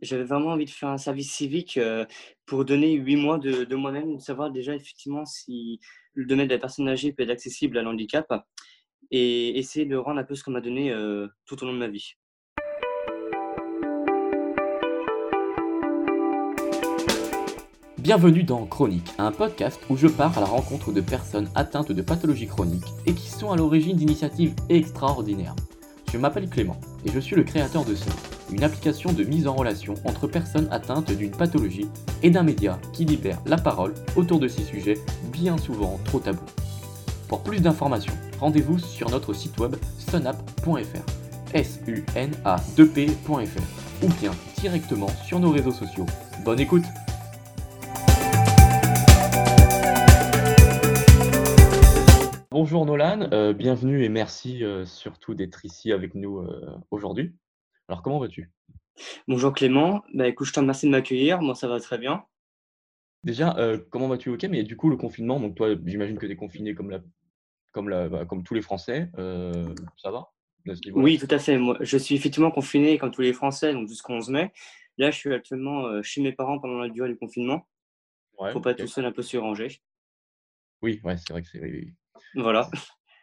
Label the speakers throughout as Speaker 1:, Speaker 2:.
Speaker 1: J'avais vraiment envie de faire un service civique, heu, pour donner 8 mois de de moi-même, savoir déjà effectivement si le domaine de la personne âgée peut être accessible à l'handicap et essayer de rendre un peu ce qu'on m'a donné, heu, tout au long de ma vie.
Speaker 2: Bienvenue dans Chronique, un podcast où je pars à la rencontre de personnes atteintes de pathologies chroniques et qui sont à l'origine d'initiatives extraordinaires. Je m'appelle Clément et je suis le créateur de Seul, une application de mise en relation entre personnes atteintes d'une pathologie et d'un média qui libère la parole autour de ces sujets bien souvent trop tabous. Pour plus d'informations, rendez-vous sur notre site web sunap.fr, s u n a 2 p.fr ou bien directement sur nos réseaux sociaux. Bonne écoute Bonjour Nolan, euh, bienvenue et merci euh, surtout d'être ici avec nous euh, aujourd'hui. Alors comment vas-tu?
Speaker 1: Bonjour Clément, bah, écoute, je te remercie de m'accueillir, moi ça va très bien.
Speaker 2: Déjà, comment vas-tu? OK, mais du coup le confinement, donc toi j'imagine que tu es confiné comme la comme la bah, comme tous les Français, ça va ce?
Speaker 1: Oui, tout à fait, moi je suis effectivement confiné comme tous les Français, donc jusqu'au 11 mai. Là, je suis actuellement, heu, chez mes parents pendant la durée du confinement,
Speaker 2: Ouais,
Speaker 1: pour pas tout seul un peu surrangé.
Speaker 2: Oui, ouais, c'est vrai que c'est.
Speaker 1: Voilà.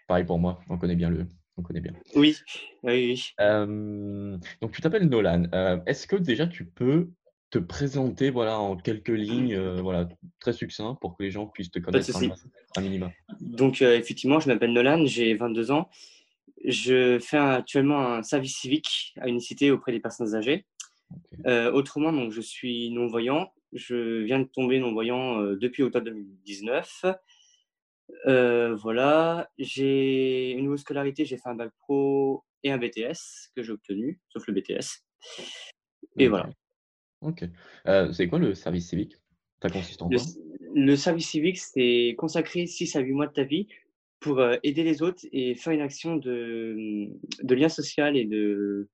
Speaker 2: Pareil pour moi, on connaît bien le on connaît bien.
Speaker 1: Oui, oui, oui.
Speaker 2: Hem, donc tu t'appelles Nolan, heu, est-ce que déjà tu peux te présenter, voilà, en quelques lignes, heu, voilà, très succinct pour que les gens puissent te connaître un minima?
Speaker 1: Donc, effectivement, je m'appelle Nolan, j'ai 22 ans. Je fais actuellement un service civique à une cité auprès des personnes âgées. Autrement, donc je suis non-voyant. Je viens de tomber non-voyant, depuis octobre 2019. Heu, voilà, j'ai une niveau scolarité, j'ai fait un bac pro et un BTS que j'ai obtenu, sauf le BTS et
Speaker 2: OK.
Speaker 1: voilà.
Speaker 2: OK. Heu, c'est quoi le service civique? Ça consiste en
Speaker 1: Le
Speaker 2: quoi?
Speaker 1: s le service civique, c'est consacrer 6 à 8 mois de ta vie pour, heu, aider les autres et faire une action de, de lien social et de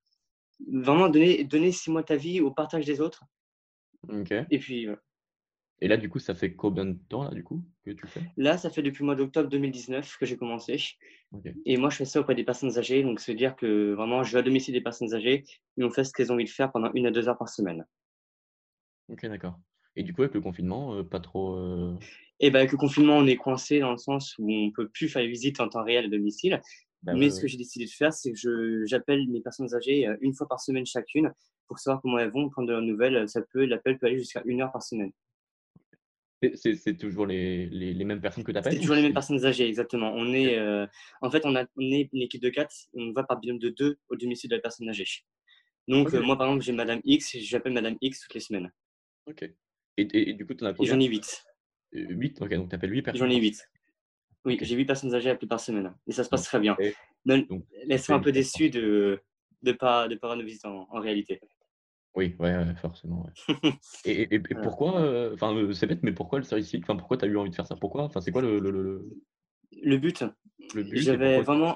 Speaker 1: vraiment donner donner 6 mois de ta vie au partage des autres
Speaker 2: OK.
Speaker 1: et puis, voilà.
Speaker 2: Et là, du coup, ça fait combien de temps, là, du coup, que tu fais?
Speaker 1: Là, ça fait depuis le mois d'octobre 2019 que j'ai commencé et moi, je fais ça auprès des personnes âgées, donc à dire que vraiment, je vais à domicile des personnes âgées et on fait ce qu'elles ont envie de faire pendant une à 2 heures par semaine.
Speaker 2: OK, d'accord. Et du coup, avec le confinement, heu, pas trop, heu
Speaker 1: Et bah, avec le confinement, on est coincé dans le sens où on peut plus faire les visites en temps réel à domicile.
Speaker 2: bah,
Speaker 1: Mais ce que j'ai décidé de faire, c'est que je j'appelle mes personnes âgées, heu, 1 fois par semaine chacune pour savoir comment elles vont, prendre de leurs nouvelles, ça peut l'appel peut aller jusqu'à une heure par semaine.
Speaker 2: C'est c'est toujours les les les mêmes personnes que tu
Speaker 1: C'est
Speaker 2: appelles ou
Speaker 1: toujours les mêmes
Speaker 2: c'est
Speaker 1: personnes âgées, exactement. On est, heu, en fait, on a on est une équipe de 4, on va par binôme de 2 au domicile de la personne âgée. Donc, heu, moi, par exemple, j'ai madame X, j'appelle madame X toutes les semaines
Speaker 2: OK. Et et et du coup, tu en as
Speaker 1: j'en ai 8.
Speaker 2: Heu, 8? OK, donc tu appelles 8
Speaker 1: J'en
Speaker 2: personnes
Speaker 1: ai
Speaker 2: par
Speaker 1: 8.
Speaker 2: semaine.
Speaker 1: Oui, j'ai 8 personnes âgées appelées par semaine et ça se passe très bien. elles sont un peu déçues de de pas de pas avoir nos visites en en réalité.
Speaker 2: Oui, ouais, ouais, forcément, ouais. Et et pourquoi, heu, enfin, c'est bête, mais pourquoi le service civique? Enfin, pourquoi tu as eu envie de faire ça? Pourquoi? Enfin, c'est quoi le le le
Speaker 1: but,
Speaker 2: le but et
Speaker 1: j'avais
Speaker 2: pourquoi
Speaker 1: vraiment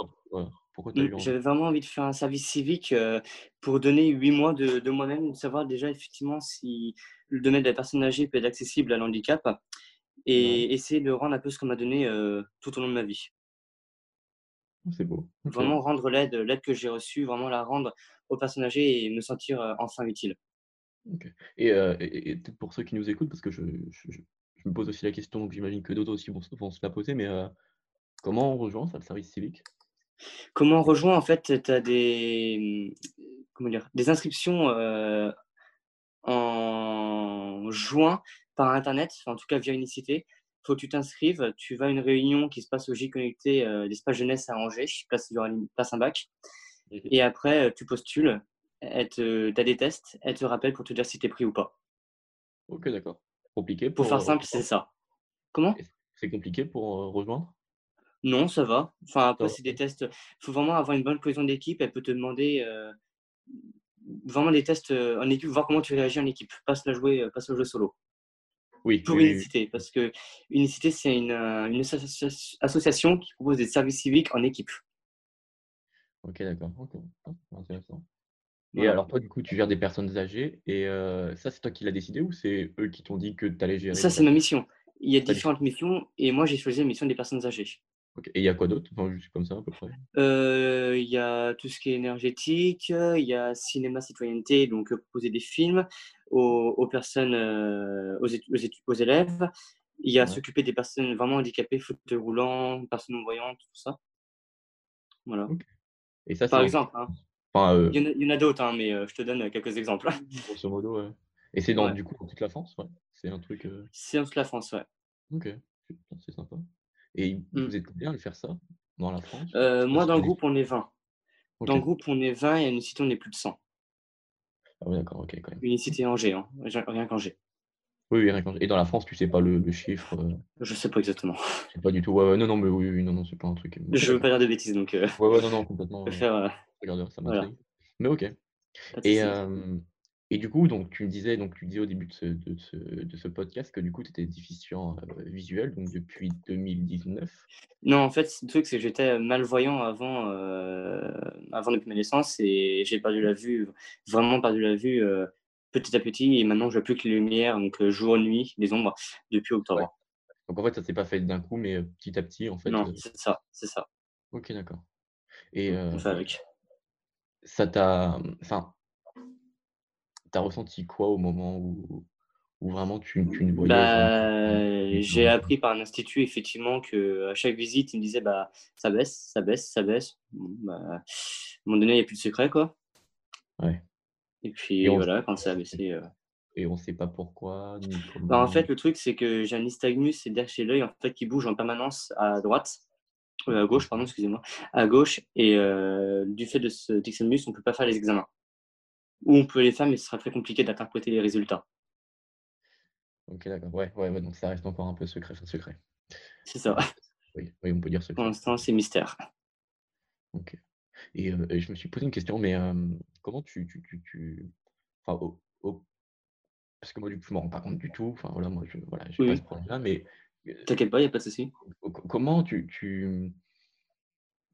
Speaker 2: pourquoi tu as
Speaker 1: mmh,
Speaker 2: eu envie?
Speaker 1: j'avais vraiment envie de faire un service civique, heu, pour donner 8 mois de de moi-même, savoir déjà effectivement si le domaine de la personne âgée peut être accessible à l'handicap
Speaker 2: Ouais,
Speaker 1: et essayer de rendre un peu ce qu'on m'a donné, heu, tout au long de ma vie.
Speaker 2: C'est beau.
Speaker 1: Vraiment rendre l'aide l'aide que j'ai reçue, vraiment la rendre aux personnes âgées et me sentir, heu, enfin utile.
Speaker 2: Et heu et pour ceux qui nous écoutent, parce que je je je je me pose aussi la question, donc j'imagine que d'autres aussi vont se vont se la poser, mais heu, comment on rejoint ça, le service civique?
Speaker 1: Comment on rejoint en fait, tu as des, comment dire? Des inscriptions, heu En juin, par internet, en tout cas via Unicité. Faut que tu t'inscrives, tu vas à une réunion qui se passe au J Connecté, heu, l'espace jeunesse à Angers, place place Saint-Bac
Speaker 2: Mmh
Speaker 1: et après, heu, tu postules. Tu as des tests, elle te rappelle pour te dire si tu es pris ou pas.
Speaker 2: OK, d'accord. Compliqué
Speaker 1: Pour
Speaker 2: pour,
Speaker 1: faire
Speaker 2: heu,
Speaker 1: simple, c'est ça. Comment?
Speaker 2: c'est compliqué pour, rejoindre?
Speaker 1: Non, ça va. Enfin, après, c'est des tests, faut vraiment avoir une bonne cohésion d'équipe. Elle peut te demander, vraiment des tests, en équipe, voir comment tu réagis en équipe, pas se la jouer, heu, pas se la jouer solo.
Speaker 2: Oui,
Speaker 1: Pour
Speaker 2: oui,
Speaker 1: Unicité,
Speaker 2: oui.
Speaker 1: parce que Unicité, c'est une, associa association qui propose des services civiques en équipe.
Speaker 2: OK, d'accord. OK. Ah, intéressant et
Speaker 1: Voilà.
Speaker 2: alors toi, du coup, tu gères des personnes âgées et heu, ça, c'est toi qui l'as décidé ou c'est eux qui t'ont dit que tu allais gérer
Speaker 1: Ça, c'est ma mission. Il y a différentes missions et moi, j'ai choisi la mission des personnes âgées.
Speaker 2: Et il y a quoi d'autre? Enfin, juste comme ça, à peu près.
Speaker 1: Euh, Il y a tout ce qui est énergétique, il y a cinéma citoyenneté, donc euh, proposer des films aux, aux personnes, euh, aux, élèves. Il y a
Speaker 2: Ouais.
Speaker 1: s'occuper des personnes vraiment handicapées, fauteuil roulant, personnes non-voyantes, tout ça. Voilà.
Speaker 2: Et ça,
Speaker 1: Par
Speaker 2: dans-
Speaker 1: exemple, hein.
Speaker 2: Enfin, euh,
Speaker 1: il y en a, d'autres, hein, mais euh, je te donne quelques exemples.
Speaker 2: grosso modo, ouais. Et c'est dans,
Speaker 1: Ouais.
Speaker 2: du coup, dans toute la France, ouais. C'est un truc. euh,
Speaker 1: C'est en toute la France, ouais.
Speaker 2: Ok, c'est sympa. Et
Speaker 1: Mm.
Speaker 2: vous êtes combien à le faire ça dans la France?
Speaker 1: Euh, moi, dans le groupe, on est 20. Dans le groupe, on est 20 et à Unicité, on est plus de 100.
Speaker 2: Ah ouais, d'accord, ok, quand même.
Speaker 1: Unicité Angers, hein. Rien qu'Angers.
Speaker 2: Oui, oui, rien qu'en- Et dans la France, tu sais pas le, le chiffre, euh,
Speaker 1: Je sais pas exactement.
Speaker 2: je sais pas du tout. Ouais, ouais, non, non, mais oui, oui, non, non, c'est pas un truc. Ok,
Speaker 1: Je veux pas dire de bêtises, donc euh,
Speaker 2: Ouais, ouais, non, non, complètement.
Speaker 1: je
Speaker 2: euh,
Speaker 1: préfère. euh,
Speaker 2: ça
Speaker 1: voilà.
Speaker 2: Mais ok. Et, euh, et du coup, donc, tu me disais, donc, tu disais au début de ce, de ce, de ce podcast que du coup, tu étais déficient euh, visuel, donc depuis 2019.
Speaker 1: Non, en fait, le truc, c'est que j'étais malvoyant avant, euh, avant depuis ma naissance et j'ai perdu la vue, vraiment perdu la vue euh, petit à petit. Et maintenant, je vois plus que les lumières, donc euh, jour, nuit, les ombres, depuis octobre.
Speaker 2: Donc en fait, ça s'est pas fait d'un coup, mais petit à petit, en fait.
Speaker 1: Non, c'est ça, c'est ça.
Speaker 2: Ok, d'accord. Et
Speaker 1: On fait avec.
Speaker 2: ça t'a. Enfin, t'as ressenti quoi au moment où, où vraiment tu, tu ne voyais
Speaker 1: Bah, j'ai appris par un institut effectivement que à chaque visite, il me disait bah ça baisse, ça baisse, ça baisse. Bon, bah, à un moment donné, il n'y a plus de secret quoi.
Speaker 2: Ouais.
Speaker 1: Et puis
Speaker 2: Et
Speaker 1: voilà, quand ça a baissé. euh,
Speaker 2: Et on sait pas pourquoi, ni comment.
Speaker 1: Bah, en fait, le truc, c'est que j'ai un nystagmus et derrière l'œil en fait, qui bouge en permanence à droite, euh, à gauche, pardon, excusez-moi, à gauche. Et euh, du fait de ce nystagmus, on ne peut pas faire les examens. Ou on peut les faire, mais ce sera très compliqué d'interpréter les résultats.
Speaker 2: Ok, d'accord. Ouais, ouais, ouais, donc ça reste encore un peu secret, secret.
Speaker 1: C'est ça.
Speaker 2: Oui, oui, on peut dire
Speaker 1: Pour
Speaker 2: secret.
Speaker 1: l'instant, c'est mystère.
Speaker 2: Ok. Et, euh, et je me suis posé une question, mais euh, comment tu, tu, tu, tu... Enfin, parce que moi, du coup, je me rends pas compte du tout. Enfin, voilà, moi, je, voilà,
Speaker 1: Oui,
Speaker 2: pas ce problème-là, mais euh,
Speaker 1: T'inquiète pas, il n'y a pas de souci.
Speaker 2: co- co- comment tu, tu...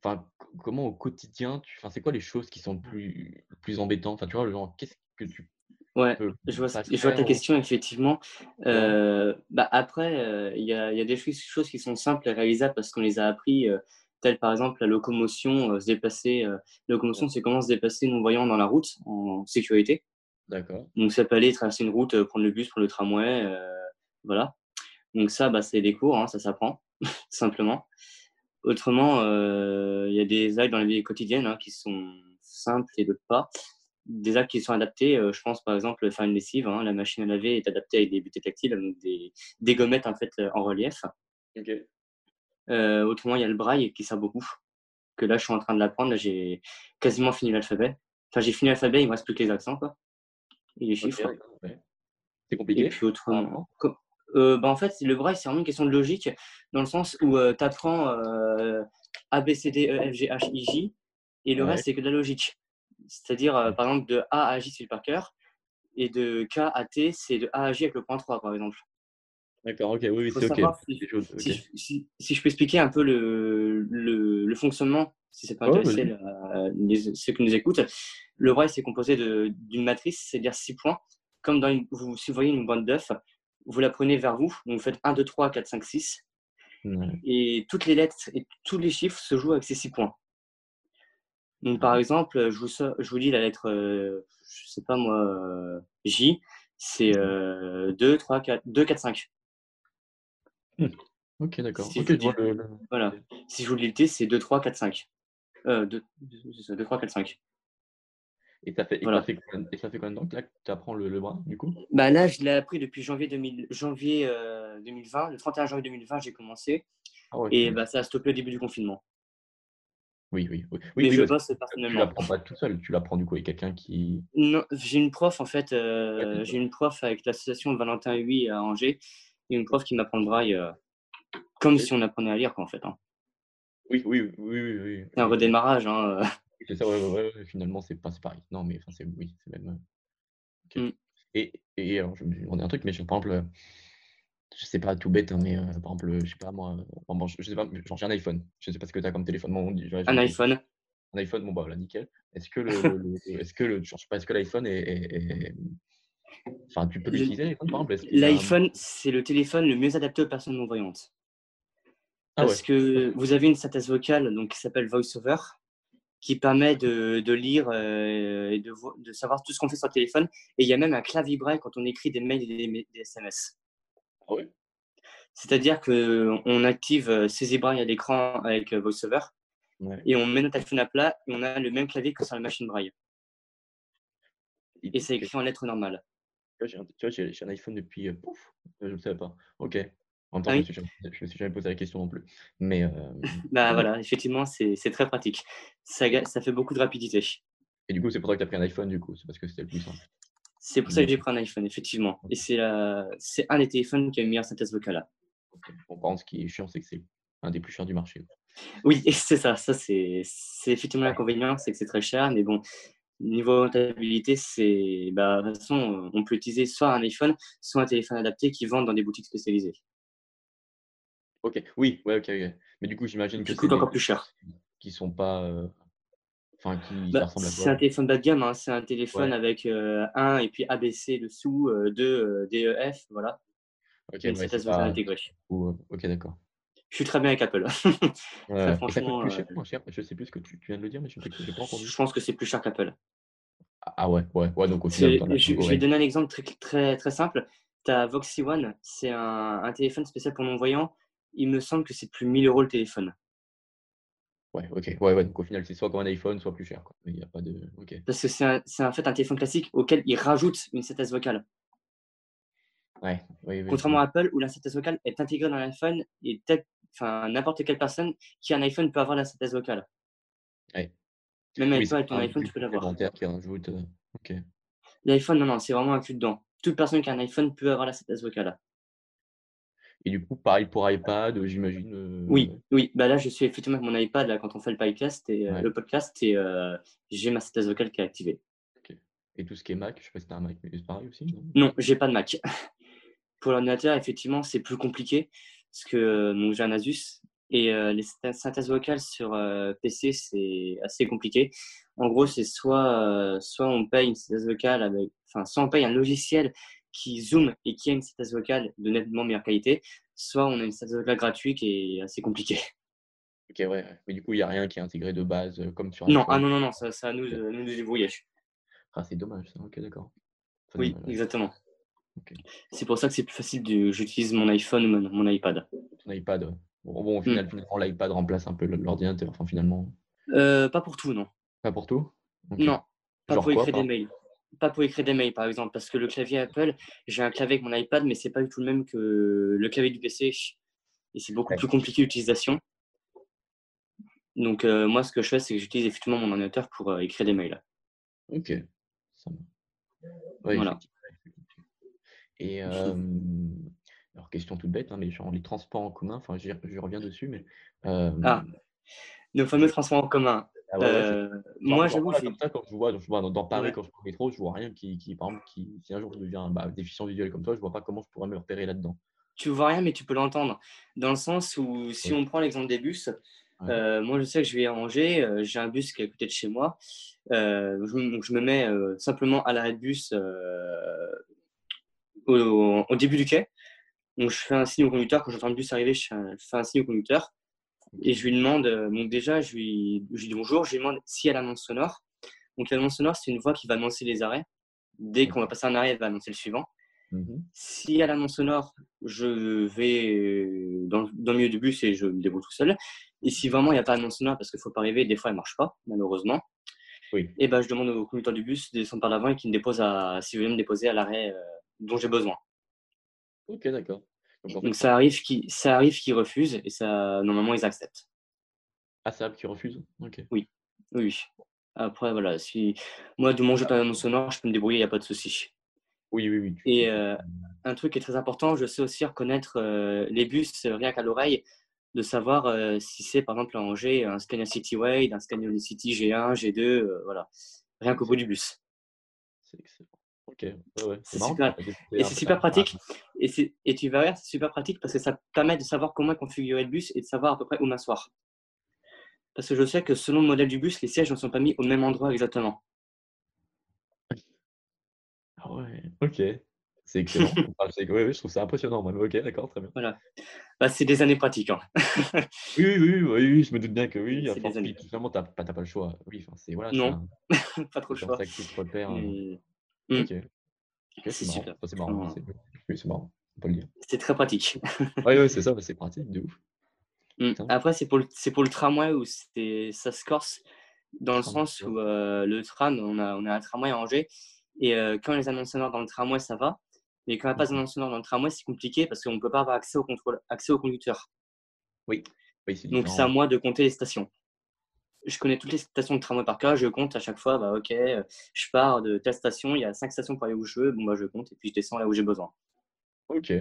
Speaker 2: Enfin, co- comment au quotidien, tu... enfin, c'est quoi les choses qui sont le plus, le plus embêtantes? Enfin, tu vois, le genre, qu'est-ce que tu
Speaker 1: Ouais, je vois,
Speaker 2: pas
Speaker 1: je vois ta question, effectivement. Euh, bah, après, euh, il y, a, y a des choses qui sont simples et réalisables parce qu'on les a appris, euh, telles par exemple la locomotion, se déplacer. la locomotion, c'est comment se déplacer non-voyant dans la route en sécurité.
Speaker 2: D'accord.
Speaker 1: Donc, ça peut aller traverser une route, prendre le bus, prendre le tramway, voilà. Donc, ça, bah, c'est des cours, hein, ça s'apprend, simplement. Autrement, euh, il y a des actes dans la vie quotidienne hein, qui sont simples et d'autres pas. Des actes qui sont adaptés, euh, je pense par exemple faire une lessive, hein, la machine à laver est adaptée avec des butées tactiles, donc des, des gommettes en fait euh, en relief. Autrement, il y a le braille qui sert beaucoup, que là je suis en train de l'apprendre, là j'ai quasiment fini l'alphabet. Enfin j'ai fini l'alphabet, il me reste plus que les accents quoi, et les chiffres.
Speaker 2: ouais. C'est
Speaker 1: Et
Speaker 2: compliqué?
Speaker 1: puis autrement, co- euh, bah, en fait, le braille, c'est vraiment une question de logique, dans le sens où tu apprends A, B, C, D, E, F, G, H, I, J, et le
Speaker 2: Ouais.
Speaker 1: reste, c'est que de la logique. C'est-à-dire, euh, par exemple, de A à J, c'est par cœur, et de K à T, c'est de A à J avec le point 3, par exemple.
Speaker 2: D'accord, ok, oui, oui, c'est ok.
Speaker 1: si, si, je, si- si je peux expliquer un peu le, le, le fonctionnement, si ça peut intéresser la- les- ceux qui nous écoutent. Le braille, c'est composé d'une matrice, c'est-à-dire six points. Comme dans une, vous, si vous voyez une bande d'œufs, vous la prenez vers vous, donc vous faites 1, 2, 3, 4, 5, 6,
Speaker 2: Ouais.
Speaker 1: et toutes les lettres et tous les chiffres se jouent avec ces six points. Donc, par exemple, je vous, je vous dis la lettre, euh, je sais pas moi, euh, J, c'est euh, 2, 3, 4, 2, 4, 5.
Speaker 2: Ok, d'accord.
Speaker 1: Si je vous dis-
Speaker 2: le, le-
Speaker 1: Voilà. Si je vous dis le T, c'est 2, 3, 4, 5. Euh, 2, 2, 3, 4, 5.
Speaker 2: Et ça fait, et
Speaker 1: Voilà.
Speaker 2: ça fait, combien- et ça fait combien de temps que là, tu apprends le, le bras, du coup?
Speaker 1: Bah là, je l'ai appris depuis janvier, 2000, janvier euh, 2020. Le 31 janvier 2020, j'ai commencé.
Speaker 2: Ah ouais,
Speaker 1: Et bah, ça a stoppé au début du confinement.
Speaker 2: Oui, oui, oui. Oui,
Speaker 1: Mais
Speaker 2: oui,
Speaker 1: je bosse
Speaker 2: que tu
Speaker 1: personnellement.
Speaker 2: l'apprends pas tout seul, tu l'apprends du coup avec quelqu'un qui.
Speaker 1: Non, j'ai une prof en fait. euh,
Speaker 2: Ouais,
Speaker 1: j'ai une prof avec l'association Valentin Huy à Angers. Et une prof qui m'apprend le braille euh, comme si on apprenait à lire, quoi, en fait. hein.
Speaker 2: Oui, oui, oui, oui, oui.
Speaker 1: C'est un redémarrage. Hein.
Speaker 2: C'est ça, ouais, ouais, ouais, ouais, finalement, c'est pas pareil. Non, mais enfin, c'est oui, c'est même. euh, ok.
Speaker 1: Mm.
Speaker 2: Et, et alors, je me suis demandé un truc, mais je- par exemple, euh, je sais pas, tout bête, hein, mais euh, par exemple, je sais pas, moi, euh, bon, je, je sais pas, genre, j'ai un iPhone. Je sais pas ce que tu as comme téléphone. Bon,
Speaker 1: Un iPhone.
Speaker 2: un iPhone, bon, bah, voilà, nickel. Est-ce que le, est-ce que le, genre, je sais pas, est-ce que l'iPhone est, est- est- Enfin, tu peux l'utiliser, l'iPhone, par exemple?
Speaker 1: L'iPhone, c'est le téléphone le mieux adapté aux personnes non-voyantes. Ah parce que vous avez une synthèse vocale donc, qui s'appelle VoiceOver, qui permet de, de lire et de, de, savoir tout ce qu'on fait sur le téléphone. Et il y a même un clavier braille quand on écrit des mails et des, SMS.
Speaker 2: Ah oui
Speaker 1: C'est-à-dire qu'on active saisie braille à l'écran avec VoiceOver et on met notre téléphone à plat et on a le même clavier que sur la machine braille. Et c'est écrit en lettres normales.
Speaker 2: Tu vois, j'ai un iPhone depuis. pouf, je ne le savais pas. Ok. En temps, ah je ne me, suis jamais posé la question non plus. Mais.
Speaker 1: bah voilà, effectivement, c'est très pratique. Ça, ça fait beaucoup de rapidité.
Speaker 2: Et du coup, c'est pour ça que tu as pris un iPhone, du coup? C'est parce que c'était le plus simple.
Speaker 1: C'est pour ça que j'ai pris un iPhone, effectivement. Et c'est un des téléphones qui a une meilleure synthèse vocale. Là.
Speaker 2: Bon, par contre, ce qui est chiant, c'est que c'est un des plus chers du marché.
Speaker 1: Oui, c'est ça. Ça, c'est effectivement l'inconvénient, c'est que c'est très cher. Mais bon, niveau rentabilité, c'est. Bah, de toute façon, on peut utiliser soit un iPhone, soit un téléphone adapté qui vendent dans des boutiques spécialisées.
Speaker 2: Ok, oui, ouais, ok, Mais du coup, j'imagine que
Speaker 1: c'est encore plus cher.
Speaker 2: Qui sont pas. Euh, enfin, qui
Speaker 1: bah, ressemblent à C'est un téléphone bas de gamme, hein. c'est un téléphone avec euh, un et puis ABC dessous, euh, deux DEF, voilà.
Speaker 2: Ok, ouais, c'est pas... intégré. ok, d'accord.
Speaker 1: Je suis très bien avec Apple.
Speaker 2: ouais. franchement, plus cher, moins cher Je sais plus ce que tu, viens de le dire, mais je n'ai pas entendu.
Speaker 1: Je pense que c'est plus cher qu'Apple.
Speaker 2: Ah ouais, ouais, ouais. Donc au
Speaker 1: final, je, je vais donner un exemple très, très, très simple. Tu as Voxy One, c'est un, un, téléphone spécial pour non-voyants il me semble que c'est plus 1000 euros le téléphone.
Speaker 2: Ouais, ok. Ouais, ouais. Donc au final, c'est soit comme un iPhone, soit plus cher. Quoi. Il n'y a pas de.
Speaker 1: Parce que c'est en fait un téléphone classique auquel il rajoute une synthèse vocale.
Speaker 2: Ouais, oui,
Speaker 1: Contrairement à Apple, où la synthèse vocale est intégrée dans l'iPhone et n'importe quelle personne qui a un iPhone peut avoir la synthèse vocale.
Speaker 2: Ouais.
Speaker 1: Même avec, toi, avec ton iPhone, tu peux l'avoir.
Speaker 2: qui rajoute. Euh.
Speaker 1: L'iPhone, non, non, c'est vraiment inclus dedans. Toute personne qui a un iPhone peut avoir la synthèse vocale.
Speaker 2: Et du coup, pareil pour iPad, j'imagine. Euh,
Speaker 1: oui, oui. Bah là, je suis effectivement avec mon iPad là, quand on fait le podcast et euh, le podcast et euh, j'ai ma synthèse vocale qui est activée.
Speaker 2: Et tout ce qui est Mac, je sais pas si tu as un Mac, mais c'est pareil aussi
Speaker 1: Non, non j'ai pas de Mac. pour l'ordinateur, effectivement, c'est plus compliqué parce que j'ai un Asus et les synthèses vocales sur PC, c'est assez compliqué. En gros, c'est soit, soit on paye une synthèse vocale avec, enfin, soit on paye un logiciel qui zoom et qui a une synthèse vocale de nettement meilleure qualité, soit on a une synthèse vocale gratuite qui est assez compliquée.
Speaker 2: Ok, ouais. Mais du coup, il n'y a rien qui est intégré de base euh, comme sur
Speaker 1: Non, ah non, non, non, ça, ça nous, euh, nous débrouiller.
Speaker 2: Ah, c'est dommage, ça. Ok, d'accord.
Speaker 1: Oui, exactement. C'est pour ça que c'est plus facile de. J'utilise mon iPhone ou mon, iPad.
Speaker 2: Ton iPad, Bon, bon au final, hmm. l'iPad remplace un peu l'ordinateur, enfin, finalement.
Speaker 1: Euh, pas pour tout, non.
Speaker 2: Pas pour tout?
Speaker 1: Non, pas pour écrire des mails pas pour écrire des mails, par exemple, parce que le clavier Apple, j'ai un clavier avec mon iPad, mais c'est pas du tout le même que le clavier du PC. Et c'est beaucoup plus compliqué l'utilisation. Donc, euh, moi, ce que je fais, c'est que j'utilise effectivement mon ordinateur pour euh, écrire des mails.
Speaker 2: Ok. voilà. Et euh, alors, question toute bête, hein, mais genre les transports en commun, enfin, je reviens dessus, mais.
Speaker 1: Ah, nos fameux transports en commun. Ah euh, moi, j'avoue.
Speaker 2: Comme ça, quand je vois, je vois dans, Paris, quand je prends le métro, je vois rien qui, qui par exemple, qui, si un jour je deviens bah, déficient visuel comme toi, je vois pas comment je pourrais me repérer là-dedans.
Speaker 1: Tu vois rien, mais tu peux l'entendre. Dans le sens où, si on prend l'exemple des bus, euh, moi, je sais que je vais à Angers, euh, j'ai un bus qui est à côté de chez moi. je, je, me mets simplement à l'arrêt de bus au, au, début du quai. Donc, je fais un signe au conducteur. Quand j'entends le bus arriver, je fais un signe au conducteur. Et je lui demande, euh, donc déjà, je lui, je lui dis bonjour, je lui demande si elle annonce sonore. Donc l'annonce sonore, c'est une voix qui va annoncer les arrêts. Dès qu'on va passer un arrêt, elle va annoncer le suivant. Mhm. Si elle annonce sonore, je vais euh, dans, dans, le milieu du bus et je me débrouille tout seul. Et si vraiment il n'y a pas d'annonce sonore, parce qu'il ne faut pas arriver, des fois elle ne marche pas, malheureusement.
Speaker 2: Oui.
Speaker 1: Et ben, je demande au conducteur du bus de descendre par l'avant et qu'il me dépose à, si vous voulez me déposer à l'arrêt euh, dont j'ai besoin.
Speaker 2: Ok, d'accord.
Speaker 1: Donc, ça arrive qu'ils qu'ils refusent et ça normalement ils acceptent.
Speaker 2: Ah ça qui refusent. Ok.
Speaker 1: Oui, oui. Après voilà, si moi de mon jeu mon sonore, je peux me débrouiller, il n'y a pas de souci.
Speaker 2: Oui, oui, oui.
Speaker 1: Et euh, un truc qui est très important, je sais aussi reconnaître euh, les bus rien qu'à l'oreille, de savoir euh, si c'est par exemple à Angers un Scania Cityway, un Scania City G1, G2, voilà, rien qu'au bout du bus.
Speaker 2: C'est excellent. Ok, ouais,
Speaker 1: c'est super. Et c'est super pratique. Et, et tu vas voir, c'est super pratique parce que ça permet de savoir comment configurer le bus et de savoir à peu près où m'asseoir. Parce que je sais que selon le modèle du bus, les sièges ne sont pas mis au même endroit exactement.
Speaker 2: Ah ouais, ok. C'est excellent. Ah, ouais, je trouve ça impressionnant. moi. Ok, d'accord, très bien.
Speaker 1: Voilà. Bah, c'est des années pratiques. hein.
Speaker 2: Oui, oui, oui, oui, oui, je me doute bien que oui. oui, finalement, pas, t'as pas le choix. Oui, enfin, c'est voilà,
Speaker 1: Non,
Speaker 2: un-
Speaker 1: pas trop le choix.
Speaker 2: ça que tu te repères. euh,
Speaker 1: Mm,
Speaker 2: Ok, ok,
Speaker 1: c'est
Speaker 2: c'est marrant. Enfin, c'est marrant.
Speaker 1: Franchement,
Speaker 2: c'est- Oui, c'est marrant. On peut le dire.
Speaker 1: C'est très pratique.
Speaker 2: Ouais, c'est ça, c'est pratique, de ouf.
Speaker 1: Mm.
Speaker 2: Putain.
Speaker 1: Après, c'est pour, le- c'est pour le tramway où ça se corse, dans le
Speaker 2: Tramway,
Speaker 1: sens où euh, le tram, on a, on a un tramway à Angers, et euh, quand les annonces sonores dans le tramway, ça va, mais quand il n'y a pas
Speaker 2: Mhm.
Speaker 1: d'annonce sonore dans le tramway, c'est compliqué parce qu'on ne peut pas avoir accès au, contrôle, accès au conducteur.
Speaker 2: Oui, oui,
Speaker 1: Donc, c'est à moi de compter les stations. Je connais toutes les stations de tramway par cœur, je compte à chaque fois, bah, ok, euh, je pars de telle station, il y a cinq stations pour aller où je veux, bon, bah, je compte, et puis je descends là où j'ai besoin,
Speaker 2: Ok,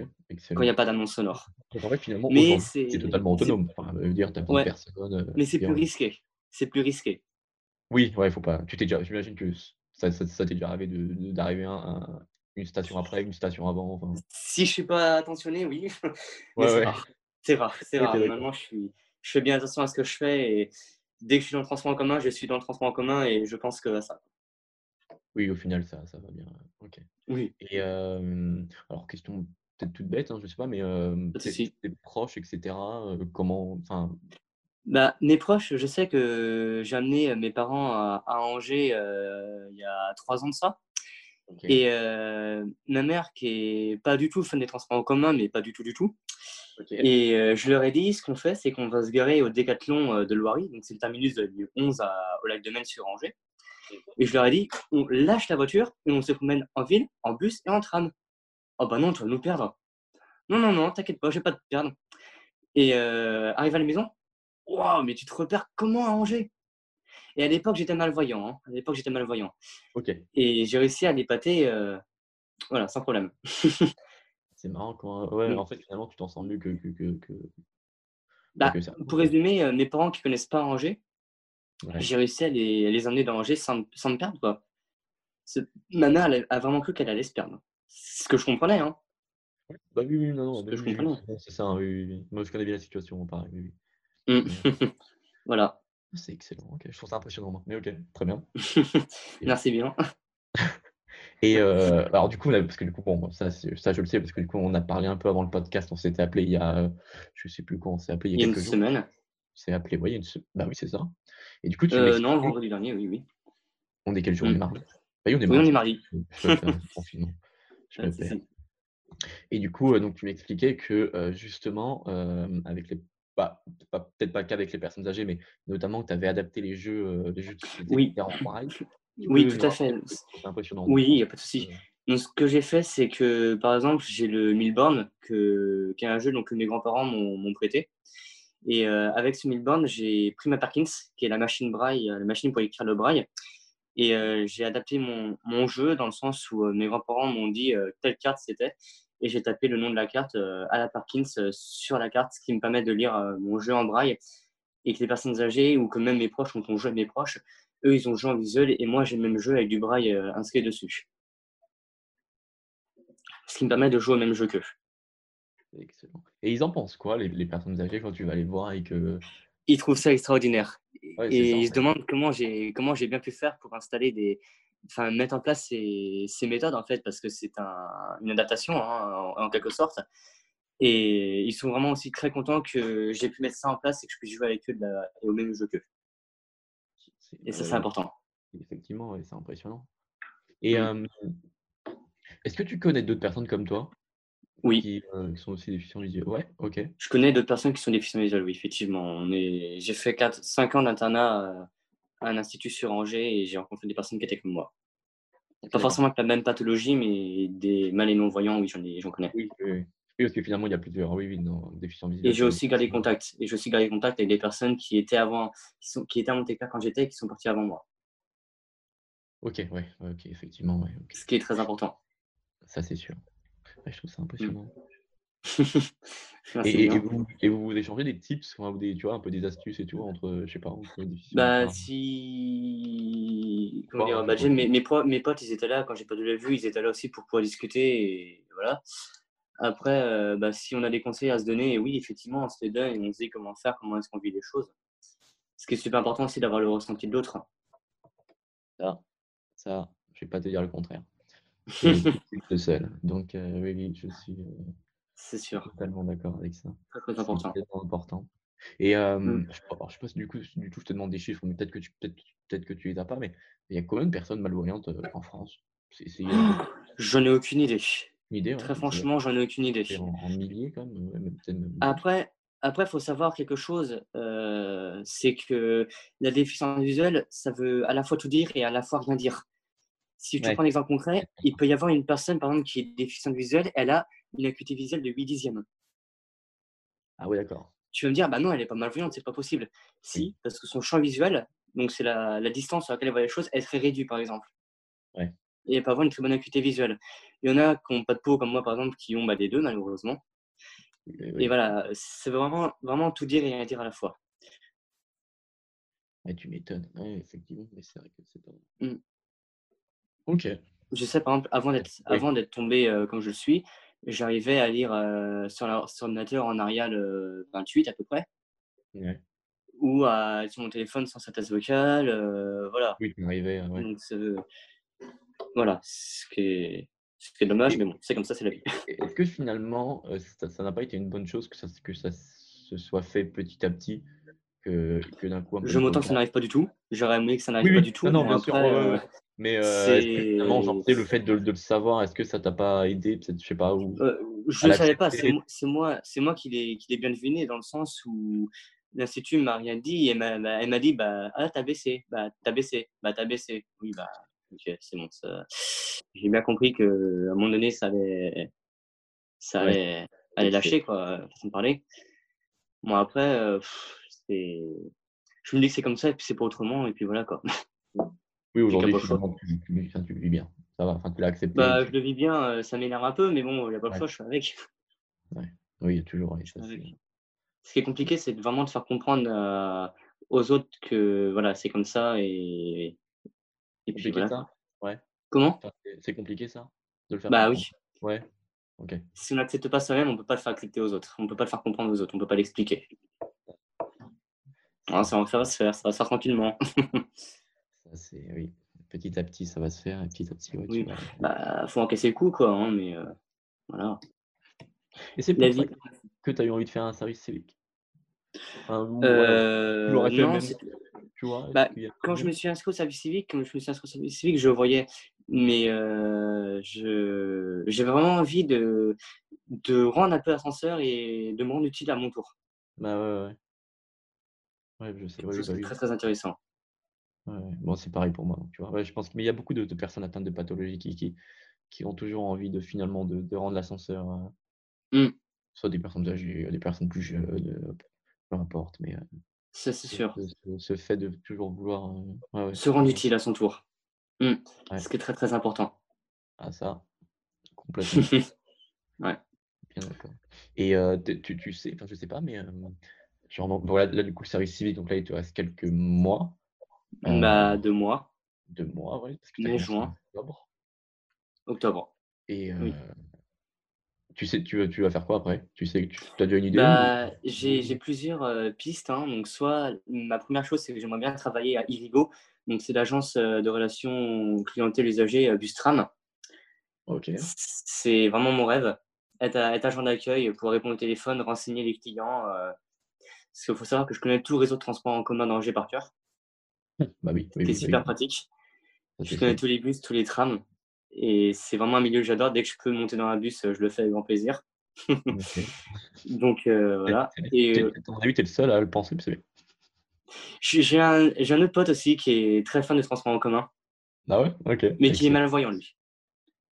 Speaker 1: quand il n'y a pas d'annonce sonore.
Speaker 2: En fait, finalement,
Speaker 1: Mais c'est
Speaker 2: totalement autonome. Enfin, dire, as
Speaker 1: ouais,
Speaker 2: de personne. euh,
Speaker 1: mais c'est plus risqué. C'est plus risqué.
Speaker 2: Oui, ouais, faut pas. Tu t'es déjà. J'imagine que ça, ça, ça t'est déjà arrivé de, de- d'arriver à, un- une station après, une station avant. Enfin...
Speaker 1: Si je suis pas attentionné, oui,
Speaker 2: Ouais,
Speaker 1: c'est rare. C'est rare, rare. Normalement, je, suis, je fais bien attention à ce que je fais et dès que je suis dans le transport en commun, je suis dans le transport en commun et je pense que à ça.
Speaker 2: Oui, au final, ça, ça va bien. Ok.
Speaker 1: Oui,
Speaker 2: Et euh, alors, question peut-être toute bête, hein, je sais pas, mais euh,
Speaker 1: de
Speaker 2: tes, proches, etc. euh, comment. Enfin,
Speaker 1: Bah, mes proches, je sais que j'ai amené mes parents à, à Angers euh, il y a trois ans de ça. Et euh, ma mère, qui est pas du tout fan des transports en commun, mais pas du tout, du tout. Et euh, je leur ai dit, ce qu'on fait, c'est qu'on va se garer au Décathlon euh, de Loiry, donc c'est le terminus lieu 11 à, au lac de Maine sur Angers. Et je leur ai dit, on lâche la voiture et on se promène en ville, en bus et en tram. Oh bah non, tu vas nous perdre. Non, non, non, t'inquiète pas, je vais pas te perdre. Et euh, arrivé à la maison, waouh, mais tu te repères comment à Angers? Et à l'époque, j'étais malvoyant. hein. À l'époque, j'étais malvoyant.
Speaker 2: Ok.
Speaker 1: Et j'ai réussi à l'épater, euh, voilà, sans problème.
Speaker 2: C'est marrant quand. Ouais,
Speaker 1: Mm.
Speaker 2: en fait, finalement, tu t'en sens mieux que, que, que, que,
Speaker 1: Bah,
Speaker 2: que ça.
Speaker 1: pour résumer, euh, mes parents qui connaissent pas Angers,
Speaker 2: Ouais.
Speaker 1: j'ai réussi à les, à les emmener dans Angers sans, sans me perdre. Quoi. Ma mère elle a vraiment cru qu'elle allait se perdre. C'est ce que je comprenais. Hein.
Speaker 2: Bah oui, oui, non, non, bah
Speaker 1: que je
Speaker 2: oui, oui,
Speaker 1: comprenais.
Speaker 2: c'est ça, hein, oui, oui, oui. Moi, je connais bien la situation, pareil, oui, oui. Mais,
Speaker 1: voilà.
Speaker 2: C'est excellent, ok. Je trouve ça impressionnant, moi. Mais ok, très bien.
Speaker 1: Merci bien.
Speaker 2: Et euh, alors, du coup, là, parce que du coup, bon, ça, ça, je le sais, parce que du coup, on a parlé un peu avant le podcast, on s'était appelé il y a, je sais plus quand on s'est appelé, il
Speaker 1: Il
Speaker 2: y
Speaker 1: y
Speaker 2: a
Speaker 1: a une
Speaker 2: jours.
Speaker 1: semaine.
Speaker 2: On s'est appelé, oui, il y a une se- bah oui, c'est ça. Et du coup, tu
Speaker 1: Euh, non, vendredi dernier, oui, oui.
Speaker 2: on est quel jour? On
Speaker 1: Mm.
Speaker 2: est mardi? Bah oui, on est
Speaker 1: Oui, on est
Speaker 2: mardi.
Speaker 1: mardi.
Speaker 2: Je me perds, c'est confinement. Je
Speaker 1: Ouais,
Speaker 2: me
Speaker 1: si,
Speaker 2: perds.
Speaker 1: si.
Speaker 2: Et du coup, euh, donc, tu m'expliquais que euh, justement, euh, avec les, bah, pas- peut-être pas qu'avec les personnes âgées, mais notamment que tu avais adapté les jeux, euh, les jeux de société
Speaker 1: Oui.
Speaker 2: en
Speaker 1: Oui, tout à fait.
Speaker 2: C'est impressionnant.
Speaker 1: Oui, il n'y a
Speaker 2: franchement.
Speaker 1: pas de souci.
Speaker 2: Euh,
Speaker 1: Donc, ce que j'ai fait, c'est que, par exemple, j'ai le Milborn, que, qui est un jeu donc, que mes grands-parents m'ont prêté. Et euh, avec ce Milborn, j'ai pris ma Perkins, qui est la machine braille, euh, la machine pour écrire le braille. Et euh, j'ai adapté mon, mon jeu dans le sens où euh, mes grands-parents m'ont dit euh, telle carte c'était. Et j'ai tapé le nom de la carte euh, à la Perkins euh, sur la carte, ce qui me permet de lire euh, mon jeu en braille. Et que les personnes âgées, ou que même mes proches, quand on joue avec mes proches, eux, ils ont joué en visuel. Et moi, j'ai le même jeu avec du braille euh, inscrit dessus. Ce qui me permet de jouer au même jeu qu'eux.
Speaker 2: excellent. Et ils en pensent quoi, les, les personnes âgées, quand tu vas les voir et que.
Speaker 1: Ils trouvent ça extraordinaire.
Speaker 2: Ouais,
Speaker 1: Et
Speaker 2: ça,
Speaker 1: ils se demandent comment j'ai comment j'ai bien pu faire pour installer des, enfin mettre en place ces, ces méthodes en fait parce que c'est un, une adaptation hein, en, en quelque sorte. Et ils sont vraiment aussi très contents que j'ai pu mettre ça en place et que je puisse jouer avec eux de la- et au même jeu qu'eux. Et ça
Speaker 2: ouais,
Speaker 1: c'est important.
Speaker 2: Effectivement, c'est impressionnant. Et
Speaker 1: Mm.
Speaker 2: euh, est-ce que tu connais d'autres personnes comme toi?
Speaker 1: Oui,
Speaker 2: qui, euh, qui sont aussi déficients visuels? Ouais, ok.
Speaker 1: je connais d'autres personnes qui sont déficients visuels. Oui, effectivement. On est, j'ai fait 4, 5 ans d'internat euh, à un institut sur Angers et j'ai rencontré des personnes qui étaient comme moi. Pas forcément avec la même pathologie, mais des mal et non-voyants, oui, j'en ai- j'en connais.
Speaker 2: Oui, oui, oui. Parce que finalement, il y a plusieurs. Oui, oui, non, déficients
Speaker 1: Et
Speaker 2: visuels.
Speaker 1: j'ai aussi gardé contact. Et j'ai aussi gardé contact avec des personnes qui étaient avant, qui, sont, qui étaient à Monte quand j'étais et qui sont parties avant moi.
Speaker 2: Ok, ouais, ok, effectivement, ouais.
Speaker 1: Ce qui est très important.
Speaker 2: Ça, c'est sûr. Ouais, je trouve ça impressionnant.
Speaker 1: Merci
Speaker 2: Et, et- et vous, et vous vous échangez des tips, ou des, tu vois, un peu des astuces et tout entre, je sais pas, entre.
Speaker 1: Bah, si. Comment dire bah, mes, mes, potes, mes potes, ils étaient là quand j'ai pas de la vue, ils étaient là aussi pour pouvoir discuter. Et voilà. Après, euh, bah, si on a des conseils à se donner, oui, effectivement, on se les donne et on se dit comment faire, comment est-ce qu'on vit les choses. Ce qui est super important aussi d'avoir le ressenti de l'autre.
Speaker 2: Ça, ça, je vais pas te dire le contraire. le seul. Donc, euh, oui, je suis euh,
Speaker 1: C'est sûr.
Speaker 2: totalement d'accord avec ça.
Speaker 1: Très, très
Speaker 2: C'est
Speaker 1: important.
Speaker 2: Et
Speaker 1: Mmh.
Speaker 2: je, alors, je sais pas si du coup, du tout, je te demande des chiffres, mais peut-être que tu que tu les as pas, mais il y a combien de personnes malvoyantes euh, en France? A
Speaker 1: J'en ai aucune idée.
Speaker 2: Idée,
Speaker 1: Très
Speaker 2: doit
Speaker 1: franchement, j'en ai aucune idée.
Speaker 2: être en, en milliers quand même, ouais, même- peut-être même-
Speaker 1: Après, après, faut savoir quelque chose, euh, c'est que la déficience visuelle, ça veut à la fois tout dire et à la fois rien dire. Si
Speaker 2: Ouais.
Speaker 1: prends un exemple concret, il peut y avoir une personne, par exemple, qui est déficiente visuelle, elle a une acuité visuelle de 8 dixièmes.
Speaker 2: Ah oui, d'accord.
Speaker 1: Tu vas me dire, bah non, elle est pas malvoyante, c'est pas possible. Si, parce que son champ visuel, donc c'est la, la distance sur laquelle elle voit les choses, est très réduit, par exemple.
Speaker 2: Ouais.
Speaker 1: Et peut avoir une très bonne acuité visuelle. Il y en a qui n'ont pas de peau, comme moi, par exemple, qui ont bah, les deux, malheureusement.
Speaker 2: Oui.
Speaker 1: Et voilà, c'est vraiment, vraiment tout dire et rien dire à la fois.
Speaker 2: Tu m'étonnes. Ouais, effectivement, mais c'est vrai que c'est pas.
Speaker 1: Mm.
Speaker 2: Ok.
Speaker 1: Je sais, par exemple, avant d'être
Speaker 2: Oui.
Speaker 1: avant d'être tombé euh, comme je le suis, j'arrivais à lire euh, sur la- sur l'ordinateur en Arial euh, 28 à peu près,
Speaker 2: Ouais.
Speaker 1: ou à, sur mon téléphone sans synthèse vocale, euh, voilà.
Speaker 2: Oui, tu m'arrivais. ouais.
Speaker 1: Donc, voilà, ce qui est, ce qui est dommage, mais bon, c'est comme ça, c'est la vie.
Speaker 2: Est-ce que finalement, euh, ça n'a pas été une bonne chose que ça, que ça se soit fait petit à petit, que, que d'un coup
Speaker 1: Je m'entends que ça n'arrive pas du tout. J'aurais aimé que ça n'arrive
Speaker 2: Oui,
Speaker 1: pas du tout.
Speaker 2: Non, non,
Speaker 1: mais
Speaker 2: bien
Speaker 1: après, euh.
Speaker 2: Mais euh, que genre, le fait de, de le savoir, est-ce que ça t'a pas aidé, peut-être, je sais pas, ou
Speaker 1: Euh, je ne savais pas, c'est moi, c'est moi, qui l'ai bien deviné dans le sens où l'institut m'a rien dit et elle m'a dit bah ah t'as baissé, bah t'as baissé, bah t'as baissé. Oui bah ok c'est bon ça. J'ai bien compris que à un moment donné ça allait ça
Speaker 2: Ouais.
Speaker 1: allait, lâcher quoi, façon de parler. Bon après euh, c'est je me dis que c'est comme ça et puis c'est pas autrement et puis voilà quoi.
Speaker 2: Oui, aujourd'hui,
Speaker 1: le
Speaker 2: tu, tu, tu vis bien. Ça va, enfin, tu l'as accepté.
Speaker 1: Bah je le vis bien, euh, ça m'énerve un peu mais bon il y a pas le
Speaker 2: Ouais.
Speaker 1: choix, je suis avec.
Speaker 2: Oui, il y a toujours. ça,
Speaker 1: Ce qui est compliqué, c'est vraiment de faire comprendre euh, aux autres que voilà, c'est comme ça et, puis
Speaker 2: compliqué
Speaker 1: voilà.
Speaker 2: ça? Ouais.
Speaker 1: Comment?
Speaker 2: Enfin, c'est- c'est compliqué ça? De le faire
Speaker 1: Bah oui.
Speaker 2: Ouais. Ok.
Speaker 1: Si on n'accepte pas soi-même, on peut pas le faire accepter aux autres. On peut pas le faire comprendre aux autres. On peut pas l'expliquer. Ça va ça va se faire, ça va se faire tranquillement.
Speaker 2: Ça, c'est. Oui. Petit à petit, ça va se faire. Et petit à petit, ouais,
Speaker 1: Oui.
Speaker 2: vas-
Speaker 1: Bah, faut encaisser le coup, quoi. hein, mais euh, voilà.
Speaker 2: Et c'est
Speaker 1: La
Speaker 2: pour ça
Speaker 1: vie.
Speaker 2: que, tu as eu envie de faire un service civique? Enfin, ou, ouais, tu
Speaker 1: Euh,
Speaker 2: l'aurais fait
Speaker 1: non,
Speaker 2: même,
Speaker 1: c'est-
Speaker 2: tu vois est-ce
Speaker 1: bah,
Speaker 2: qu'il
Speaker 1: quand je me suis inscrit au service civique, quand je me suis inscrit au service civique, je voyais, mais euh, je j'avais vraiment envie de de rendre un peu ascenseur et de me rendre utile à mon tour.
Speaker 2: Bah ouais, ouais. Ouais, je sais,
Speaker 1: Quelque
Speaker 2: ouais,
Speaker 1: chose
Speaker 2: bah
Speaker 1: très très intéressant.
Speaker 2: Ouais. Bon, c'est pareil pour moi, donc, tu vois. Ouais, je pense que- mais il y a beaucoup de, de personnes atteintes de pathologies qui, qui, qui ont toujours envie de finalement de, de rendre l'ascenseur, euh,
Speaker 1: Mm,
Speaker 2: soit des personnes âgées, des personnes plus jeunes, euh, peu importe, mais euh,
Speaker 1: ça c'est
Speaker 2: ce,
Speaker 1: sûr.
Speaker 2: ce- fait de toujours vouloir. euh, ouais, ouais,
Speaker 1: Se rendre utile à son tour. Mm,
Speaker 2: Ouais.
Speaker 1: Ce qui est très très important.
Speaker 2: Ah, ça, complètement,
Speaker 1: ouais.
Speaker 2: bien d'accord. Et euh, tu, tu sais, enfin, je sais pas, mais euh, genre, donc, voilà, là, du coup, le service civique, donc là, il te reste quelques mois, euh,
Speaker 1: Bah, deux mois,
Speaker 2: deux mois, as
Speaker 1: mai, juin,
Speaker 2: octobre.
Speaker 1: octobre.
Speaker 2: Et
Speaker 1: Oui.
Speaker 2: Tu sais, tu, vas- tu vas faire quoi après? Tu sais, tu as déjà une idée?
Speaker 1: Bah, j'ai j'ai plusieurs euh, pistes. hein. Donc, soit ma première chose, c'est que j'aimerais bien travailler à Irigo. Donc, c'est l'agence euh, de relations clientèle usagers euh, Bustram.
Speaker 2: Ok.
Speaker 1: C'est vraiment mon rêve. Être, à- être agent d'accueil, pouvoir répondre au téléphone, renseigner les clients. euh, parce qu'il faut savoir que je connais tout le réseau de transport en commun d'Angers par cœur.
Speaker 2: Bah oui, oui,
Speaker 1: C'est
Speaker 2: oui,
Speaker 1: super pratique. Je connais tous les bus, tous les trams. Et c'est vraiment un milieu que j'adore. Dès que je peux monter dans un bus, euh, je le fais avec grand plaisir. Donc euh, voilà.
Speaker 2: T'es-
Speaker 1: Et
Speaker 2: t'es-
Speaker 1: euh,
Speaker 2: À mon avis, tu es le seul à le penser, c'est bien.
Speaker 1: j'ai un, j'ai un autre pote aussi qui est très fan de transport en commun,
Speaker 2: Ah ouais? Ok.
Speaker 1: mais qui est malvoyant lui.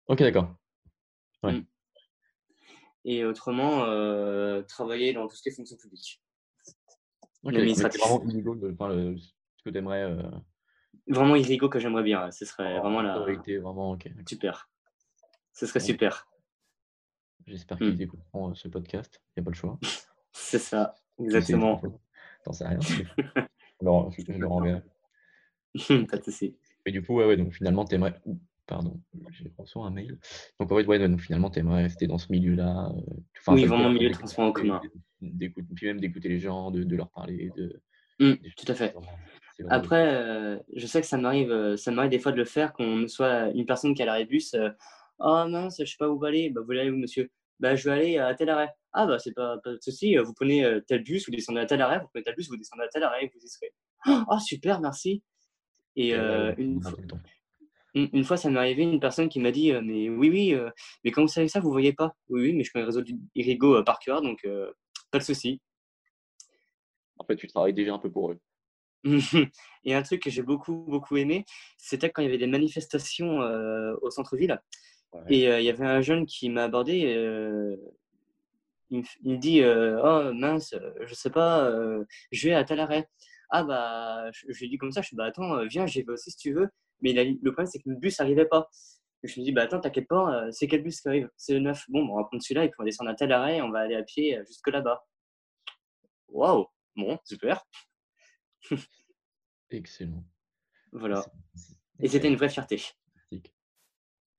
Speaker 2: Ok, d'accord. Ouais.
Speaker 1: Mm. Et autrement, euh, travailler dans tout ce qui est fonction publique.
Speaker 2: Ok, c'est vraiment illegal de, enfin, le- ce que tu aimerais. Euh,
Speaker 1: Vraiment Irigo que j'aimerais bien. Ce serait
Speaker 2: en
Speaker 1: vraiment la
Speaker 2: vraiment, ok. d'accord.
Speaker 1: super. Ce serait super.
Speaker 2: J'espère
Speaker 1: Mm.
Speaker 2: qu'ils écouteront euh, ce podcast. Il n'y a pas le choix.
Speaker 1: C'est ça, exactement.
Speaker 2: T'en sais rien. Alors, je, je leur enverrai.
Speaker 1: Pas de souci.
Speaker 2: Et du coup, ouais, ouais, donc finalement, t'aimerais. Pardon, j'ai reçu un mail. Donc, ouais, ouais, donc finalement, t'aimerais rester dans ce milieu-là. euh, enfin,
Speaker 1: Oui, vraiment milieu de transport en commun.
Speaker 2: puis même d'écouter les gens, de, de leur parler. De,
Speaker 1: Mm,
Speaker 2: choses,
Speaker 1: tout à fait. Après, euh, je sais que ça m'arrive, euh, ça m'arrive des fois de le faire quand on soit une personne qui a l'arrêt de bus. euh, Ah mince, je sais pas où aller. Bah, vous voulez aller où, monsieur? Bah, je vais aller à tel arrêt. Ah, bah, c'est pas, pas de souci. Vous prenez tel bus, vous descendez à tel arrêt, vous prenez tel bus, vous descendez à tel arrêt, vous y serez. Ah, super, merci. Et euh, une,
Speaker 2: un
Speaker 1: fois- une, ça m'est arrivé, une personne qui m'a dit Mais oui, oui, mais quand vous savez ça, vous voyez pas Oui, oui, mais je connais le réseau d'Irigo par cœur, donc pas de souci.
Speaker 2: En fait, tu travailles déjà un peu pour eux.
Speaker 1: Et un truc que j'ai beaucoup, beaucoup aimé, c'était quand il y avait des manifestations euh, au centre-ville.
Speaker 2: Ouais.
Speaker 1: Et euh, il y avait un jeune qui m'a abordé. euh, il, me, dit Oh mince, je sais pas, je vais à tel arrêt. Ah bah, je, lui ai dit comme ça, je suis bah attends, viens, j'y vais aussi si tu veux. Mais a- le problème, c'est que le bus n'arrivait pas. Je me dis bah attends, t'inquiète pas, c'est quel bus qui arrive? C'est le 9. Bon, bon, on va prendre celui-là et puis on va descendre à tel arrêt et on va aller à pied jusque là-bas. Waouh, bon, super.
Speaker 2: Excellent.
Speaker 1: Voilà. Et c'était une vraie fierté.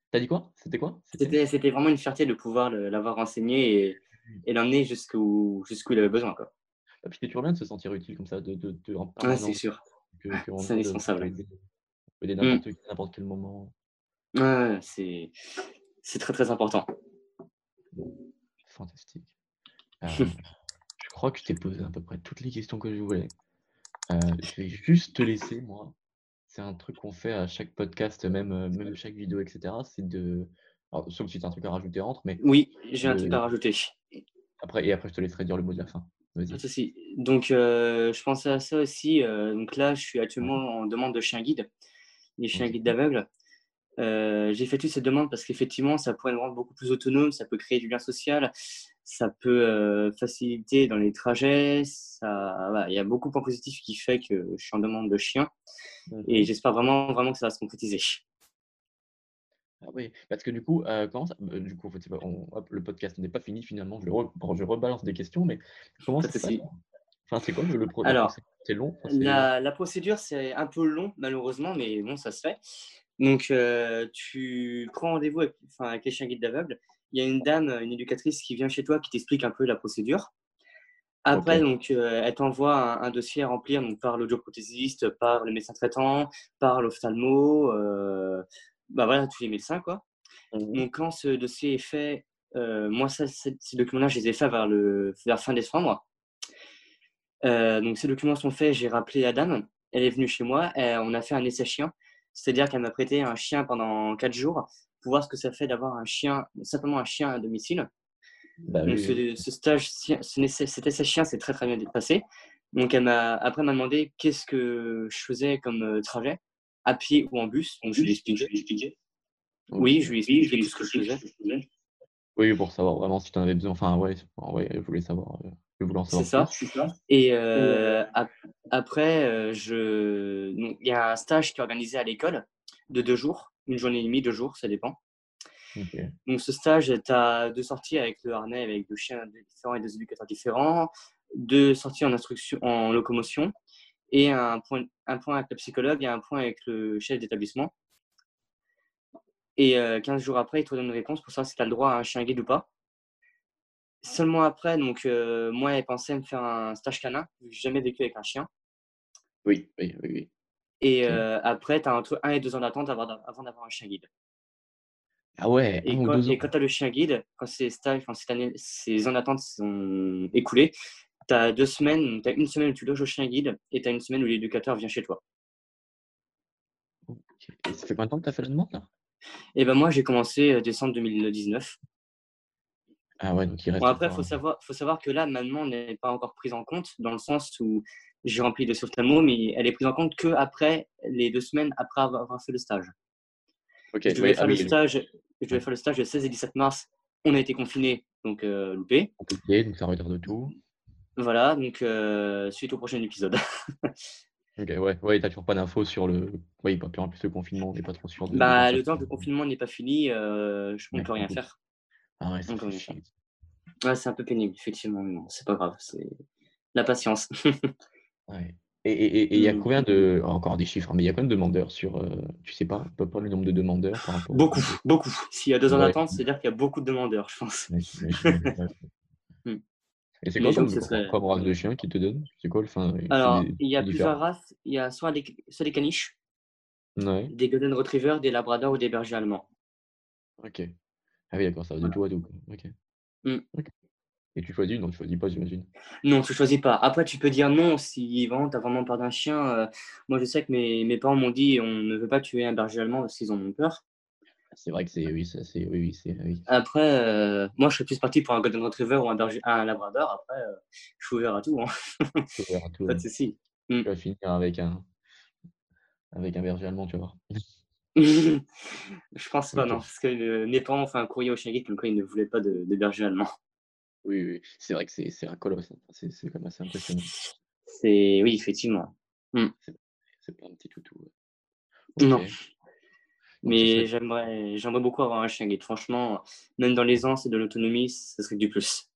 Speaker 2: T'as dit quoi? C'était quoi? C'était
Speaker 1: vraiment une fierté de pouvoir l'avoir renseigné et, et l'emmener jusqu'où il avait besoin. Quoi.
Speaker 2: Ah, puis c'est toujours bien de se sentir utile comme ça, de, de, de en permanence,
Speaker 1: c'est sûr. C'est
Speaker 2: de
Speaker 1: indispensable.
Speaker 2: aider,
Speaker 1: Mm.
Speaker 2: n'importe quel moment.
Speaker 1: C'est c'est très très important.
Speaker 2: Fantastique. Euh, je crois que je t'ai posé à peu près toutes les questions que je voulais. Euh, je vais juste te laisser, moi. C'est un truc qu'on fait à chaque podcast, même, euh, même chaque vidéo, etc. C'est de. Alors, sauf si tu as un truc à rajouter entre, mais
Speaker 1: Oui, j'ai un truc à rajouter.
Speaker 2: après, et après, je te laisserai dire le mot de la fin. Vas-y.
Speaker 1: Donc, euh, je pensais à ça aussi. donc là, je suis actuellement en demande de chien guide, des chiens guides d'aveugles. Euh, j'ai fait toutes ces demandes parce qu'effectivement, ça pourrait me rendre beaucoup plus autonome, ça peut créer du lien social, ça peut euh, faciliter dans les trajets. Ça, voilà, il y a beaucoup de points positifs qui fait que je suis en demande de chien et j'espère vraiment, vraiment que ça va se concrétiser.
Speaker 2: Ah oui, parce que du coup, euh, comment ça... bah, du coup, on- hop, le podcast n'est pas fini finalement. Je, re- je rebalance des questions, mais comment ça. Enfin, c'est quoi le, le
Speaker 1: Alors,
Speaker 2: C'est long? Enfin,
Speaker 1: La, la procédure, c'est un peu long, malheureusement, mais bon, ça se fait. Donc, euh, tu prends rendez-vous avec, enfin, avec les chiens guides d'aveugles. Il y a une dame, une éducatrice qui vient chez toi, qui t'explique un peu la procédure. Après, donc, euh, elle t'envoie un, un dossier à remplir donc, par l'audioprothésiste, par le médecin traitant, par l'ophtalmo, euh, bah voilà, tous les médecins, quoi.
Speaker 2: Mhm.
Speaker 1: Donc, quand ce dossier est fait, euh, moi, ça, ces documents-là, je les ai faits vers, le, vers fin décembre. Euh, donc, ces documents sont faits, j'ai rappelé la dame. Elle est venue chez moi, on a fait un essai chien. C'est-à-dire qu'elle m'a prêté un chien pendant 4 jours pour voir ce que ça fait d'avoir un chien, simplement un chien à domicile.
Speaker 2: Bah
Speaker 1: Donc,
Speaker 2: oui, oui.
Speaker 1: ce, ce stage, cet essai chien s'est très très bien passé. Donc, elle m'a, après, elle m'a demandé qu'est-ce que je faisais comme euh, trajet, à pied ou en bus. Donc, je lui ai expliqué. Oui, je lui ai expliqué ce que je faisais.
Speaker 2: Oui, pour savoir vraiment si tu en avais besoin. Enfin, ouais, ouais, je voulais savoir. euh, Je voulais en
Speaker 1: C'est
Speaker 2: savoir
Speaker 1: ça.
Speaker 2: plus.
Speaker 1: Et euh, ap- après, euh, je... il y a un stage qui est organisé à l'école de deux jours, une journée et demie, deux jours, ça dépend. Donc, ce stage, tu as deux sorties avec le harnais, avec deux chiens différents et deux éducateurs différents, deux sorties en instruction, en locomotion, et un point, un point avec le psychologue et un point avec le chef d'établissement. Et euh, 15 jours après, il te donne une réponse pour savoir si tu as le droit à un chien guide ou pas. Seulement après, donc, euh, moi, elle pensait me faire un stage canin, vu que j'ai jamais vécu avec un chien.
Speaker 2: Oui, oui, oui, oui.
Speaker 1: Et euh, après, tu as entre 1 et 2 ans d'attente avant d'a- avant d'avoir un chien guide.
Speaker 2: Ah ouais,
Speaker 1: Et quand, tu as le chien guide, quand ces, stages, quand cette année, ces ans d'attente sont écoulés, tu as deux semaines, tu as une semaine où tu loges au chien guide et tu as une semaine où l'éducateur vient chez toi.
Speaker 2: Et ça fait combien de temps que tu as fait la demande là?
Speaker 1: Et ben moi, j'ai commencé décembre 2019.
Speaker 2: Ah ouais, donc il reste
Speaker 1: Bon, après, il faut savoir, faut savoir que là, ma demande n'est pas encore prise en compte, dans le sens où j'ai rempli le ophtalmo, mais elle est prise en compte que après les deux semaines après avoir fait le stage.
Speaker 2: Ok,
Speaker 1: Je devais,
Speaker 2: ouais,
Speaker 1: faire,
Speaker 2: ah
Speaker 1: le
Speaker 2: oui,
Speaker 1: stage, je devais faire le stage le 16 et 17 mars. On a été confinés, donc euh, loupé.
Speaker 2: compliqué, donc ça retarde tout.
Speaker 1: Voilà, donc euh, suite au prochain épisode.
Speaker 2: Ok, ouais, ouais, t'as toujours pas d'infos sur le. Oui, pas en plus le confinement, on n'est pas trop sûr de.
Speaker 1: bah, le temps que le confinement n'est pas fini, euh, je ne peux rien faire.
Speaker 2: Ah ouais, chier.
Speaker 1: Ouais, c'est un peu pénible, effectivement, mais bon, c'est pas grave, c'est la patience.
Speaker 2: Ouais. Et il y a
Speaker 1: Mm.
Speaker 2: combien de. Encore des chiffres, hein, mais il y a combien de demandeurs sur. euh, Tu sais pas, à peu près le nombre de demandeurs par rapport au-
Speaker 1: beaucoup, beaucoup. S'il y a deux ans
Speaker 2: Ouais.
Speaker 1: d'attente, c'est-à-dire qu'il y a beaucoup de demandeurs, je pense.
Speaker 2: Ouais, j'imagine, ouais.
Speaker 1: Mm.
Speaker 2: Et c'est quoi comme,
Speaker 1: serait-
Speaker 2: comme race de chien qui te donne? C'est quoi le fin
Speaker 1: Alors, il y a plusieurs races. Il y a soit des, soit des caniches,
Speaker 2: Ouais.
Speaker 1: des golden retrievers, des labradors ou des bergers allemands.
Speaker 2: OK. Ah oui, d'accord, ça va de tout à tout. OK.
Speaker 1: Mmh.
Speaker 2: OK. Et tu choisis? Non, tu choisis pas, j'imagine?
Speaker 1: Non, tu choisis pas. Après, tu peux dire non si vraiment tu as vraiment peur d'un chien, heu, moi je sais que mes mes parents m'ont dit: «On ne veut pas tuer un berger allemand parce qu'ils en ont peur».
Speaker 2: C'est vrai que c'est oui, ça c'est oui, oui, c'est oui.
Speaker 1: Après, heu, moi je serais plus parti pour un golden retriever ou un berger un labrador. Après, heu, je suis ouvert à tout, hein.
Speaker 2: Ouvert à tout,
Speaker 1: Pas
Speaker 2: ouais.
Speaker 1: de souci. Mmh.
Speaker 2: Tu vas finir avec un avec un berger allemand, tu vas voir.
Speaker 1: Je pense pas non, parce que, mes parents ont fait un courrier au chien guide comme quoi ils ne voulaient pas de de berger allemand.
Speaker 2: Oui, oui, c'est vrai que c'est c'est un colosse, hein. C'est c'est quand même assez impressionnant.
Speaker 1: C'est oui, effectivement. Mmh.
Speaker 2: C'est c'est pas un petit toutou, ouais. OK.
Speaker 1: Non,
Speaker 2: Donc
Speaker 1: mais j'aimerais j'aimerais beaucoup avoir un chien guide. Franchement, même dans l'aisance et de l'autonomie, ce serait du plus.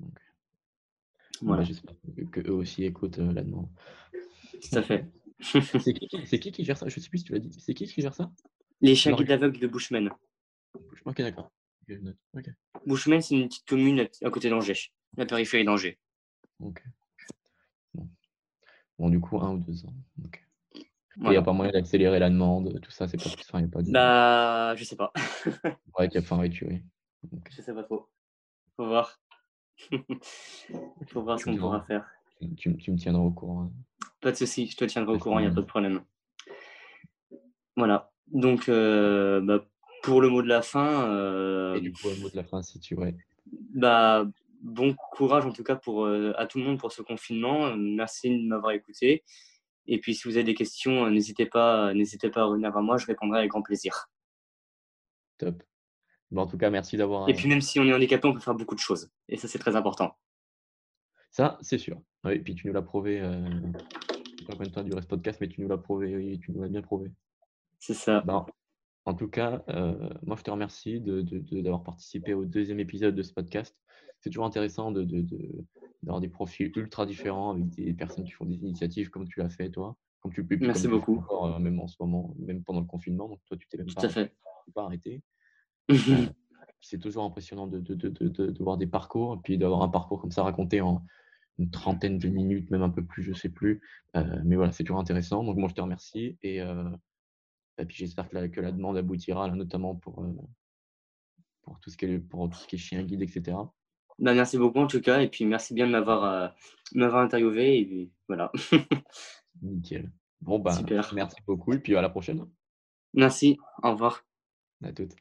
Speaker 2: OK. Bon bah,
Speaker 1: Voilà,
Speaker 2: j'espère que qu'eux aussi écoutent, heu, la demande.
Speaker 1: tout à fait.
Speaker 2: C'est qui qui c'est qui qui gère ça? Je sais plus si tu l'as dit. C'est qui qui gère ça?
Speaker 1: Les chiens guides aveugles de Bushman.
Speaker 2: OK, d'accord. Note.
Speaker 1: Bushman, c'est une petite commune à côté d'Angers, la périphérie d'Angers.
Speaker 2: OK. Bon. Bon, du coup, 1 ou 2 ans. Et il y a pas moyen d'accélérer la demande, tout ça, c'est pas enfin, il y a pas de
Speaker 1: Bah, je sais pas.
Speaker 2: ouais, qu'il y a enfin, ouais, tu oui. OK.
Speaker 1: Je sais pas trop. Faut voir. Faut voir ce
Speaker 2: Tu
Speaker 1: qu'on pourra faire.
Speaker 2: Tu tu me tiendras au courant, hein.
Speaker 1: Pas de souci, je te tiendrai au courant, il y a pas de problème. Voilà, donc heu, bah, pour le mot de la fin,
Speaker 2: et du
Speaker 1: hem,
Speaker 2: coup, un mot de la fin si tu ouais.
Speaker 1: bah, bon courage en tout cas pour, heu, à tout le monde pour ce confinement. Merci de m'avoir écouté et puis si vous avez des questions, n'hésitez pas n'hésitez pas à revenir vers moi, je répondrai avec grand plaisir.
Speaker 2: Top. Bah, en tout cas, merci
Speaker 1: Et
Speaker 2: d'avoir, heu
Speaker 1: puis même si on est handicapé, on peut faire beaucoup de choses et ça, c'est très important.
Speaker 2: ça, c'est sûr. Ouais et puis tu nous l'as prouvé, heu, je sais pas combien de temps duré ce podcast, mais tu nous l'as prouvé, oui, tu nous l'as bien prouvé.
Speaker 1: C'est ça.
Speaker 2: En tout cas, heu, moi je te remercie de de de d'avoir participé au deuxième épisode de ce podcast. C'est toujours intéressant d'avoir des profils ultra différents avec des personnes qui font des initiatives comme tu l'as fait toi, comme tu comme
Speaker 1: Merci beaucoup.
Speaker 2: encore, heu, même en ce moment, même pendant le confinement, donc toi tu t'es même
Speaker 1: Tout à
Speaker 2: pas arrêté. Heu, c'est toujours impressionnant de de de de de de voir des parcours et puis d'avoir un parcours comme ça raconté en une trentaine de minutes, même un peu plus, je sais plus. Mais voilà, c'est toujours intéressant. Donc moi je te remercie et et puis j'espère que la que la demande aboutira là, notamment pour, heu, pour tout ce qui est pour tout ce qui est chien guide et cetera.
Speaker 1: Bah, merci beaucoup en tout cas et puis merci bien de m'avoir, m'avoir interviewé et puis voilà.
Speaker 2: Nickel. Bon ben,
Speaker 1: Super.
Speaker 2: merci beaucoup et puis à la prochaine.
Speaker 1: Merci, au revoir.
Speaker 2: À toutes.